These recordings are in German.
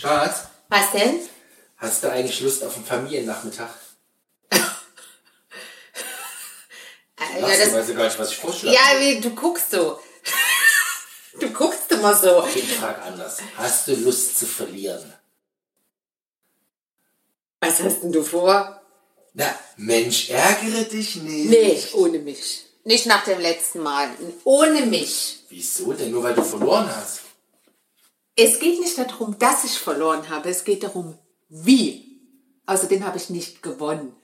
Schatz, Was denn? hast du eigentlich Lust auf einen Familiennachmittag? Äh, ja, du, das, weißt du gar nicht, was ich vorschlage. ja, wie, du guckst so. du guckst immer so. Ich frage anders. Hast du Lust zu verlieren? Was hast denn du vor? Na, Mensch, ärgere dich nicht. Nee, ohne mich. Nicht nach dem letzten Mal. Ohne mich. Wieso denn? Nur weil du verloren hast. Es geht nicht darum, dass ich verloren habe. Es geht darum, wie. Außerdem habe ich nicht gewonnen.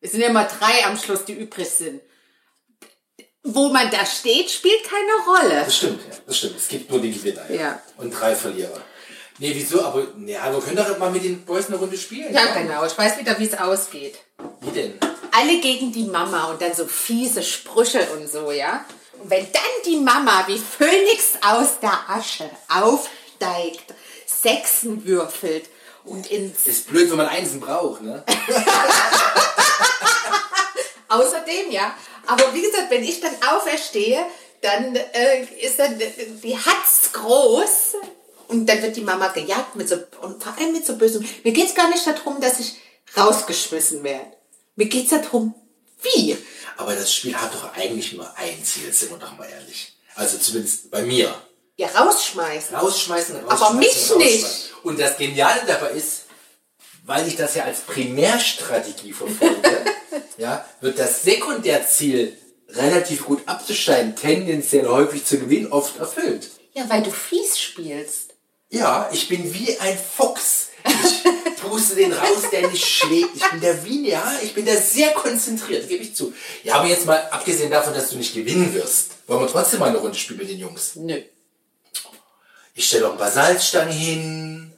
Es sind immer drei am Schluss, die übrig sind. Wo man da steht, spielt keine Rolle. Das stimmt, ja, das stimmt. Es gibt nur den Gewinner. Ja. Und drei Verlierer. Nee, wieso? Aber, ja, wir können doch mal mit den Boys eine Runde spielen. Ja, komm. genau. Ich weiß wieder, wie es ausgeht. Wie denn? alle gegen die Mama und dann so fiese Sprüche und so, ja. Und wenn dann die Mama wie Phönix aus der Asche aufsteigt, Sechsen würfelt und ins... Ist blöd, wenn man Einsen braucht, ne? Außerdem, ja. Aber wie gesagt, wenn ich dann auferstehe, dann äh, ist dann die Hatz groß und dann wird die Mama gejagt mit so, und vor allem mit so bösem. Mir geht's gar nicht darum, dass ich rausgeschmissen werde. Mir geht's darum, wie. Aber das Spiel hat doch eigentlich nur ein Ziel, sind wir doch mal ehrlich. Also zumindest bei mir. Ja, rausschmeißen. Rausschmeißen, rausschmeißen. Aber mich rausschmeißen. nicht. Und das Geniale dabei ist, weil ich das ja als Primärstrategie verfolge, ja, wird das Sekundärziel relativ gut abzuschneiden, tendenziell häufig zu gewinnen, oft erfüllt. Ja, weil du fies spielst. Ja, ich bin wie ein Fuchs. Ich puste den raus, der nicht schlägt. Ich bin der Wien, ja, ich bin da sehr konzentriert, gebe ich zu. Ja, aber jetzt mal abgesehen davon, dass du nicht gewinnen wirst, wollen wir trotzdem mal eine Runde spielen mit den Jungs. Nö. Ich stelle auch einen Basaltstangen hin,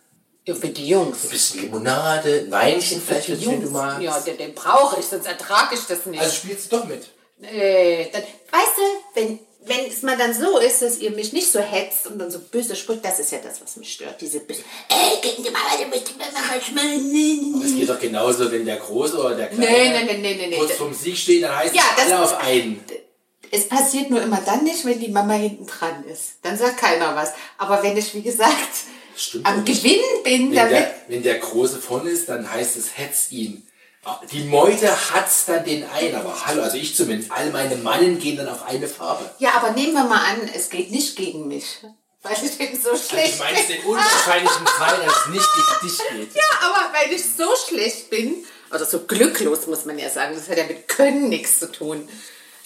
Ja, für die Jungs. ein bisschen Limonade, ein Weinchen vielleicht, wenn du magst. Ja, den, den brauche ich, sonst ertrage ich das nicht. Also spielst du doch mit. äh, dann, weißt du, wenn, wenn es mal dann so ist, dass ihr mich nicht so hetzt und dann so böse spricht, das ist ja das, was mich stört. Diese böse, ey, gegen die Mama, du musst schmeißen. Es geht doch genauso, wenn der Große oder der Kleine Nee, nee, nee, nee, nee, nee. kurz vorm Sieg steht, dann heißt Ja, es alle das- auf einen. Es passiert nur immer dann nicht, wenn die Mama hinten dran ist. Dann sagt keiner was. Aber wenn ich, wie gesagt, Stimmt am. Gewinnen bin, Wenn dann wird der, wenn der Große vorne ist, dann heißt es, hetz ihn. Die Meute hat's dann den ein, aber hallo, also ich zumindest, all meine Mannen gehen dann auf eine Farbe. Ja, aber nehmen wir mal an, es geht nicht gegen mich. Weil ich eben so Also schlecht du meinst bin. den unwahrscheinlichen Fall, dass es nicht gegen dich geht. Ja, aber weil ich so schlecht bin, oder so glücklos muss man ja sagen, das hat ja mit Können nichts zu tun.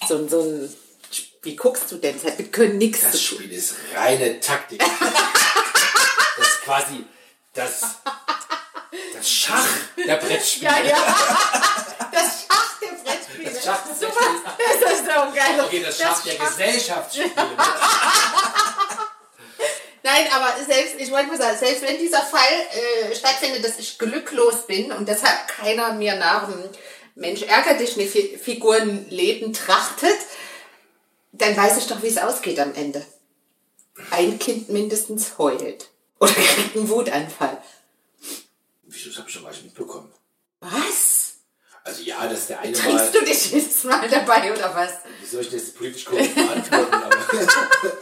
So, ein- so ein, wie guckst du denn? Das hat mit Können nichts Das. Spiel ist reine Taktik. Das ist quasi das, das Schach der Brettspiele. Ja, ja. Das Schach der Brettspiele. Das Schach des. Brettspiels. Das ist so geil. Okay, das Schach der Gesellschaftsspiele. Nein, aber selbst, ich wollte mal sagen, selbst wenn dieser Fall äh, stattfindet, dass ich glücklos bin und deshalb keiner mir nach dem Mensch ärgert dich Fi- Figurenleben trachtet, dann weiß ich doch, wie es ausgeht am Ende. Ein Kind mindestens heult. Oder kriegt einen Wutanfall. Wieso, das habe ich schon mal nicht mitbekommen. Was? Also ja, dass der eine mal... Trinkst du dich jetzt mal dabei oder was? Wie soll ich das politisch korrekt beantworten?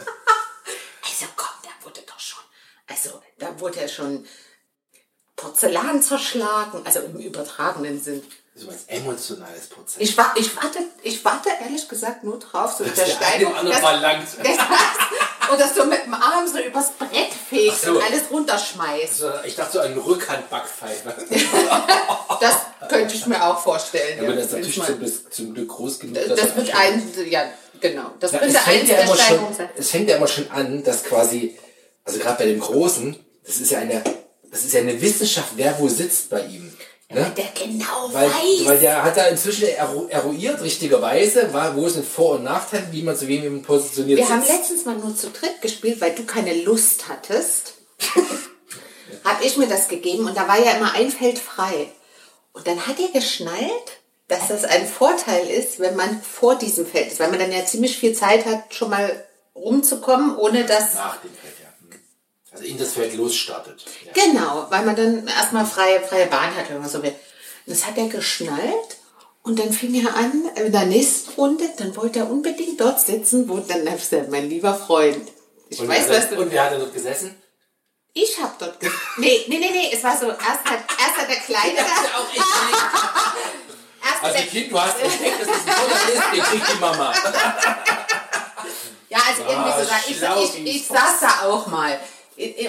Also komm, da wurde doch schon, also da wurde ja schon Porzellan zerschlagen, also im übertragenen Sinn. So was emotionales Prozess. Ich, wa ich, warte, ich warte ehrlich gesagt nur drauf, so mit der der eine anderen dass- dass- so mit dem Arm so übers Brett Ach so. und alles runterschmeißt. Also, ich dachte so an Rückhandbackpfeife. Das könnte ich mir auch vorstellen. Aber ja, das ist natürlich zum, bis- zum Glück groß genug. das, dass das wird ein, ja, genau. Das Ja, könnte eins ja der schon, sein. es fängt ja immer schon an, dass quasi, also gerade bei dem Großen, das ist ja eine, das ist ja eine Wissenschaft, wer wo sitzt bei ihm. Ne? Der genau Weil, weiß. weil der hat da inzwischen eru- eruiert, richtigerweise, war, wo sind Vor- und Nachteile, wie man zu wem positioniert Wir haben sitzt. letztens mal nur zu dritt gespielt, weil du keine Lust hattest. Habe ich mir das gegeben und da war ja immer ein Feld frei. Und dann hat er geschnallt, dass das ein Vorteil ist, wenn man vor diesem Feld ist, weil man dann ja ziemlich viel Zeit hat, schon mal rumzukommen, ohne dass. Nach dem Feld, ja. Hm. Also in das Feld losstartet. Ja. Genau, weil man dann erstmal freie, freie Bahn hat, wenn man so will. Das hat er geschnallt und dann fing er an, in der nächsten Runde, dann wollte er unbedingt dort sitzen, wo dann hab ich gesagt, mein lieber Freund. Ich Und, weiß, was hat, du. und wer hat da dort gesessen? Ich habe dort. Ge nee, nee, nee, nee, es war so, erst hat, erst hat der Kleine. Das auch schlecht. erst Also der, Kind, du hast entdeckt, das ist ein Journalist, den kriegt die Mama. ja, also irgendwie Ah, so sagen. Ich, ich, ich Fuchs. saß da auch mal.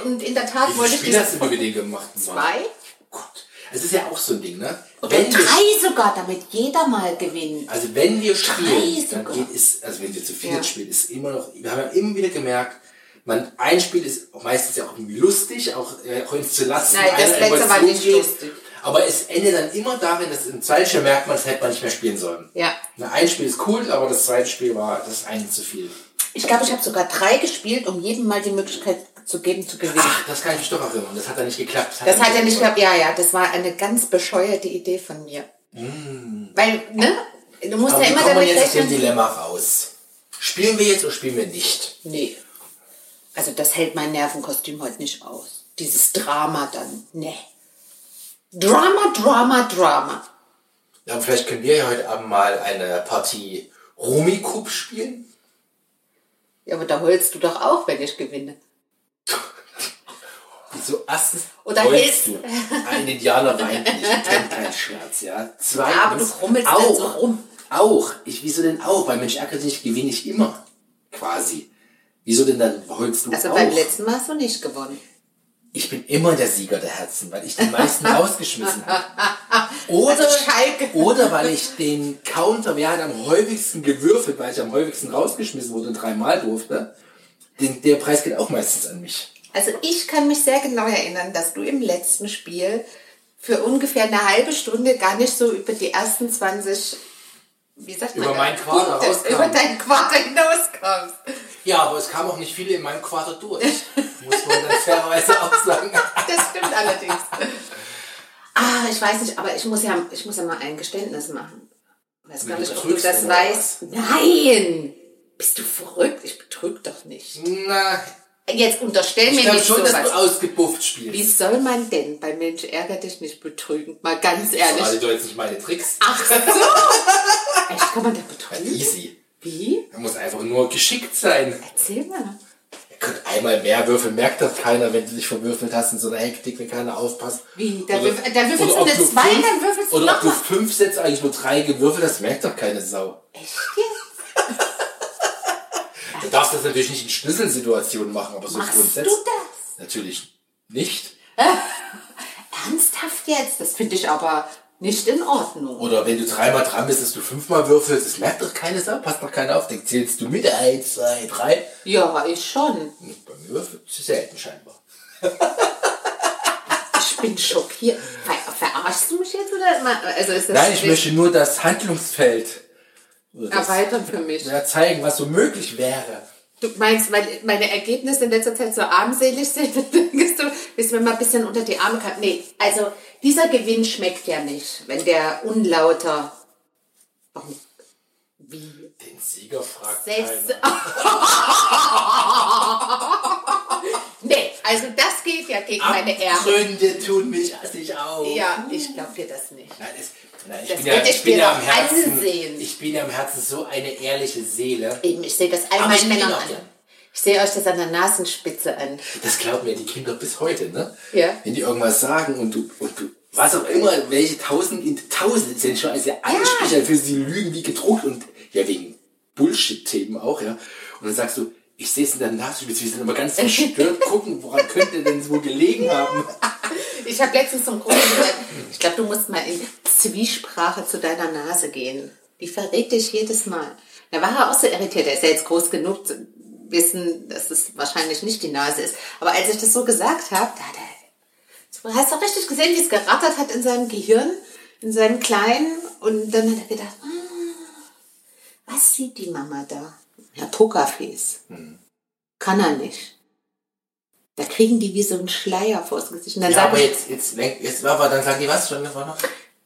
Und in der Tat Wie wollte ich das hast du mit denen gemacht? Mann? zwei Gott. Es ist ja auch so ein Ding, ne? oder Wenn wir, drei sogar, damit jeder mal gewinnt. also wenn wir spielen, dann geht es, also wenn wir zu viert Ja. spielen, ist immer noch, wir haben ja immer wieder gemerkt, man, ein Spiel ist meistens ja auch lustig, auch, äh, auch ins zu lassen. Nein, das letzte war nicht lustig. Aber es endet dann immer darin, dass im zweiten Spiel merkt man, das hätte man nicht mehr spielen sollen. Ja. Na, ein Spiel ist cool, aber das zweite Spiel war das eine zu viel. Ich glaube, ich habe sogar drei gespielt, um jedem mal die Möglichkeit zu geben, zu gewinnen. Ach, das kann ich mich doch erinnern. Das hat ja nicht geklappt. Das hat ja nicht geklappt. Ja, ja, das war eine ganz bescheuerte Idee von mir. Weil, ne? Du musst Mm. Aber ja immer damit jetzt aus dem rechnen. Dilemma raus? Spielen wir jetzt oder spielen wir nicht? Nee. Also das hält mein Nervenkostüm heute nicht aus. Dieses Drama dann. Nee. Drama, Drama, Drama. Ja, vielleicht können wir ja heute Abend mal eine Partie Rumikup spielen. Ja, aber da heulst du doch auch, wenn ich gewinne. So, erstens Oder hältst- du. Ein Indianer weint nicht, kennt keinen Schmerz, ja. Zweitens, Ja, aber du rummelst auch, so rum. Auch. Ich, wieso denn auch? Weil Mensch ärgert sich, gewinne ich immer. Quasi. Wieso denn dann heulst du Also auch? beim letzten Mal hast du nicht gewonnen. Ich bin immer der Sieger der Herzen, weil ich die meisten rausgeschmissen habe. Oder, Also oder weil ich den Counter, wer hat am häufigsten gewürfelt, weil ich am häufigsten rausgeschmissen wurde und dreimal durfte, den, der Preis geht auch meistens an mich. Also ich kann mich sehr genau erinnern, dass du im letzten Spiel für ungefähr eine halbe Stunde gar nicht so über die ersten 20, wie sagt man Über da? mein Quader Punkte. Über dein Quader hinauskommst. Ja, aber es kam auch nicht viele in meinem Quarter durch. Muss man dann fairerweise auch sagen. Das stimmt allerdings. Ah, ich weiß nicht, aber ich muss ja, ich muss ja mal ein Geständnis machen. Ich weiß gar nicht, ob du das weißt. Nein! Bist du verrückt? Ich betrüge doch nicht. Na, Jetzt unterstell ich mir nicht schon, dass sowas. du ausgebufft spielst. Wie soll man denn bei Mensch ärger dich nicht betrügen? Mal ganz Ich ehrlich. verrate doch jetzt nicht meine Tricks. Ach so! Echt, kann man da betrügen? Easy. Wie? Man muss einfach nur geschickt sein. Erzähl mal. Könnt einmal mehr würfeln, merkt das keiner, wenn du dich verwürfelt hast in so einer Hektik, wenn keiner aufpasst. Wie? Da würf- da würfelst du eine zwei, fünf- dann würfelst du Oder ob du fünf Sätze eigentlich nur drei gewürfelt hast, merkt doch keine Sau. Echt jetzt? Darfst das natürlich nicht in Schlüsselsituationen machen, aber so Machst grundsätzlich. du das? Natürlich nicht. Ernsthaft jetzt? Das finde ich aber nicht in Ordnung. Oder wenn du dreimal dran bist, dass du fünfmal würfelst, das merkt doch keine Sau, passt doch keiner auf, dann zählst du mit. Eins, zwei, drei. Ja, ich schon. Bei mir würfelt selten scheinbar. Ich bin schockiert. Ver verarschst du mich jetzt oder? Also ist das Nein, ich möchte nur das Handlungsfeld erweitern für mich. ja, zeigen, was so möglich wäre. Du meinst, weil meine Ergebnisse in letzter Zeit so armselig sind, dann denkst du, du mir mal ein bisschen unter die Arme greifen? Nee, also dieser Gewinn schmeckt ja nicht, wenn der unlauter. Warum? Wie? Den Sieger fragt keiner. nee, also das geht ja gegen meine Ehre. Abgründe tun mich assig auf. Ja, ich glaube dir das nicht. Nein, es, nein, ich Das bin ja, ich bin ja am Herzen, ansehen. ich bin ja am Herzen so eine ehrliche Seele. Eben, ich sehe das all meinen Männern an. Ich sehe euch das an der Nasenspitze an. Das glauben mir die Kinder bis heute, ne? Ja. Wenn die irgendwas sagen und du, und du, was auch immer, welche tausend, in tausend sind schon, also alle sprechen für sie lügen wie gedruckt und ja, wegen Bullshit-Themen auch, ja. Und dann sagst du, ich sehe es in der Nasenspitze, wir sind immer ganz verstört, gucken, woran könnte denn wohl gelegen haben. Ich habe letztens zum Grunde gesagt, ich glaube, du musst mal in Zwiesprache zu deiner Nase gehen. Die verrät dich jedes Mal. Da war er auch so irritiert. Er ist ja jetzt groß genug zu wissen, dass es wahrscheinlich nicht die Nase ist. Aber als ich das so gesagt habe, da hat er, du hast doch richtig gesehen, wie es gerattert hat in seinem Gehirn, in seinem Kleinen. Und dann hat er gedacht, ah, was sieht die Mama da? Ja, Pokerface. Kann er nicht. Da kriegen die wie so einen Schleier vors Gesicht. Und dann Ja, sag aber ich, jetzt, jetzt, jetzt aber dann sagen die was schon, das war noch.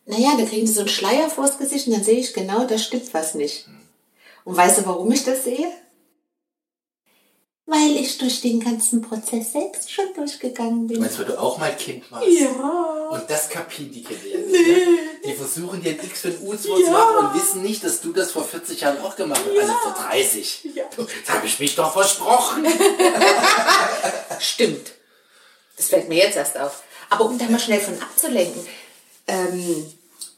naja, da kriegen die so einen Schleier vors Gesicht und dann sehe ich genau, da stimmt was nicht. Und weißt du, warum ich das sehe? Weil ich durch den ganzen Prozess selbst schon durchgegangen bin. Meinst du, weil du auch mal Kind warst? Ja. Und das kapieren die Kinder jetzt nicht, ne? Die versuchen dir ein X für ein U zu machen und wissen nicht, dass du das vor 40 Jahren auch gemacht hast. Also vor 30. Ja. Das habe ich mich doch versprochen. Stimmt. Das fällt mir jetzt erst auf. Aber um da mal schnell von abzulenken, ähm,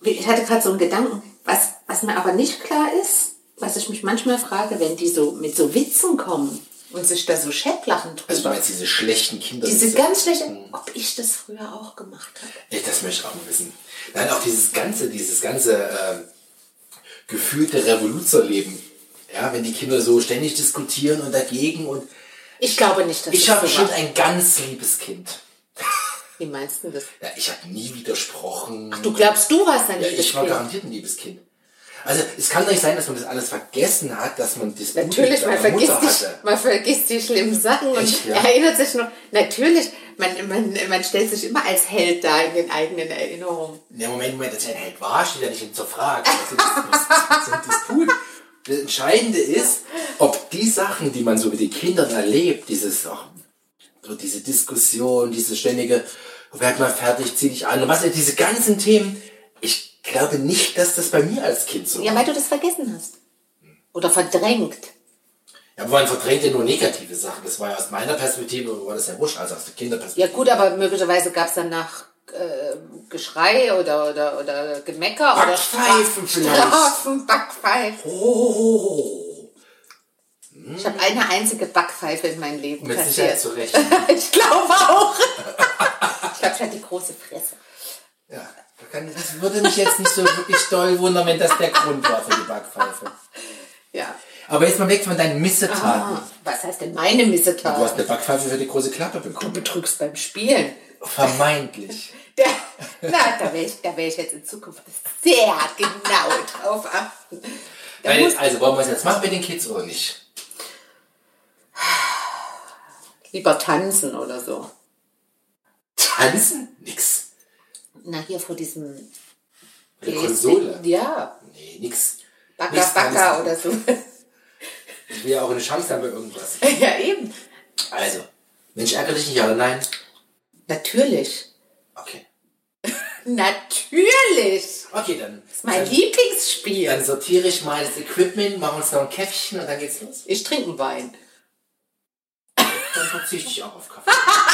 ich hatte gerade so einen Gedanken, was, was mir aber nicht klar ist, was ich mich manchmal frage, wenn die so mit so Witzen kommen und sich da so schepplachen drüber. Also du meinst diese schlechten Kinder. diese ganz schlechte, ob ich das früher auch gemacht habe. Ey, das möchte ich auch mal wissen. Nein, auch dieses ganze, dieses ganze äh, gefühlte Revoluzerleben. Ja, wenn die Kinder so ständig diskutieren und dagegen und Ich glaube nicht, dass ich das habe war. ein ganz liebes Kind. Wie meinst du das? Ja, ich habe nie widersprochen. Du glaubst, du warst ein ja, liebes ich war garantiert ein liebes Kind. Also es kann doch nicht sein, dass man das alles vergessen hat, dass man das Natürlich, man vergisst, die, man vergisst die schlimmen Sachen und Echt, ja? erinnert sich noch. Natürlich, man, man, man stellt sich immer als Held da in den eigenen Erinnerungen. Ja, Moment, Moment, dass er ein Held war, steht ja nicht zur Frage. Das ist ein Disput. Das Entscheidende ist, ob die Sachen, die man so mit den Kindern erlebt, dieses, ach, so diese Diskussion, diese ständige, werd mal fertig, zieh dich an, und was, diese ganzen Themen, ich glaube nicht, dass das bei mir als Kind so Ja, war. weil du das vergessen hast. Oder verdrängt. Ja, aber man verdrängt ja nur negative Sachen. Das war ja aus meiner Perspektive, war das ja wurscht, also aus der Kinderperspektive. Ja gut, aber möglicherweise gab es danach Geschrei oder, oder, oder Gemecker oder Backpfeifen Stra- vielleicht. Strafen, Backpfeifen. Oh, Ich habe eine einzige Backpfeife in meinem Leben mit Sicherheit kassiert. zu Recht. ich glaube auch. ich glaube, ich hatte die große Fresse. Ja, das würde mich jetzt nicht so wirklich doll wundern, wenn das der Grund war für die Backpfeife. Ja. Aber jetzt mal weg von deinen Missetaten. Ah, was heißt denn meine Du Missetat? hast eine Backpfeife für die große Klappe Du bekommen. betrügst beim Spielen. Vermeintlich. Der, na, da werde ich, da werd ich jetzt in Zukunft sehr genau drauf achten. Da Weil, also wollen wir es jetzt machen mit den Kids oder nicht? lieber tanzen oder so. Tanzen? Nix. Na, hier vor diesem Eine Konsole? Ja, Nee, nix. Backer, Nichts Backer tanzen. oder so. Ich will ja auch eine Chance haben bei irgendwas. ja, eben. Also, Mensch, ärgere dich nicht, ja oder nein? Natürlich. Okay. Natürlich. Okay, dann. Das ist mein dann, Lieblingsspiel. dann sortiere ich mal das Equipment, machen uns noch ein Käffchen und dann geht's los. Ich trinke einen Wein. Dann verzichte ich auch auf Kaffee.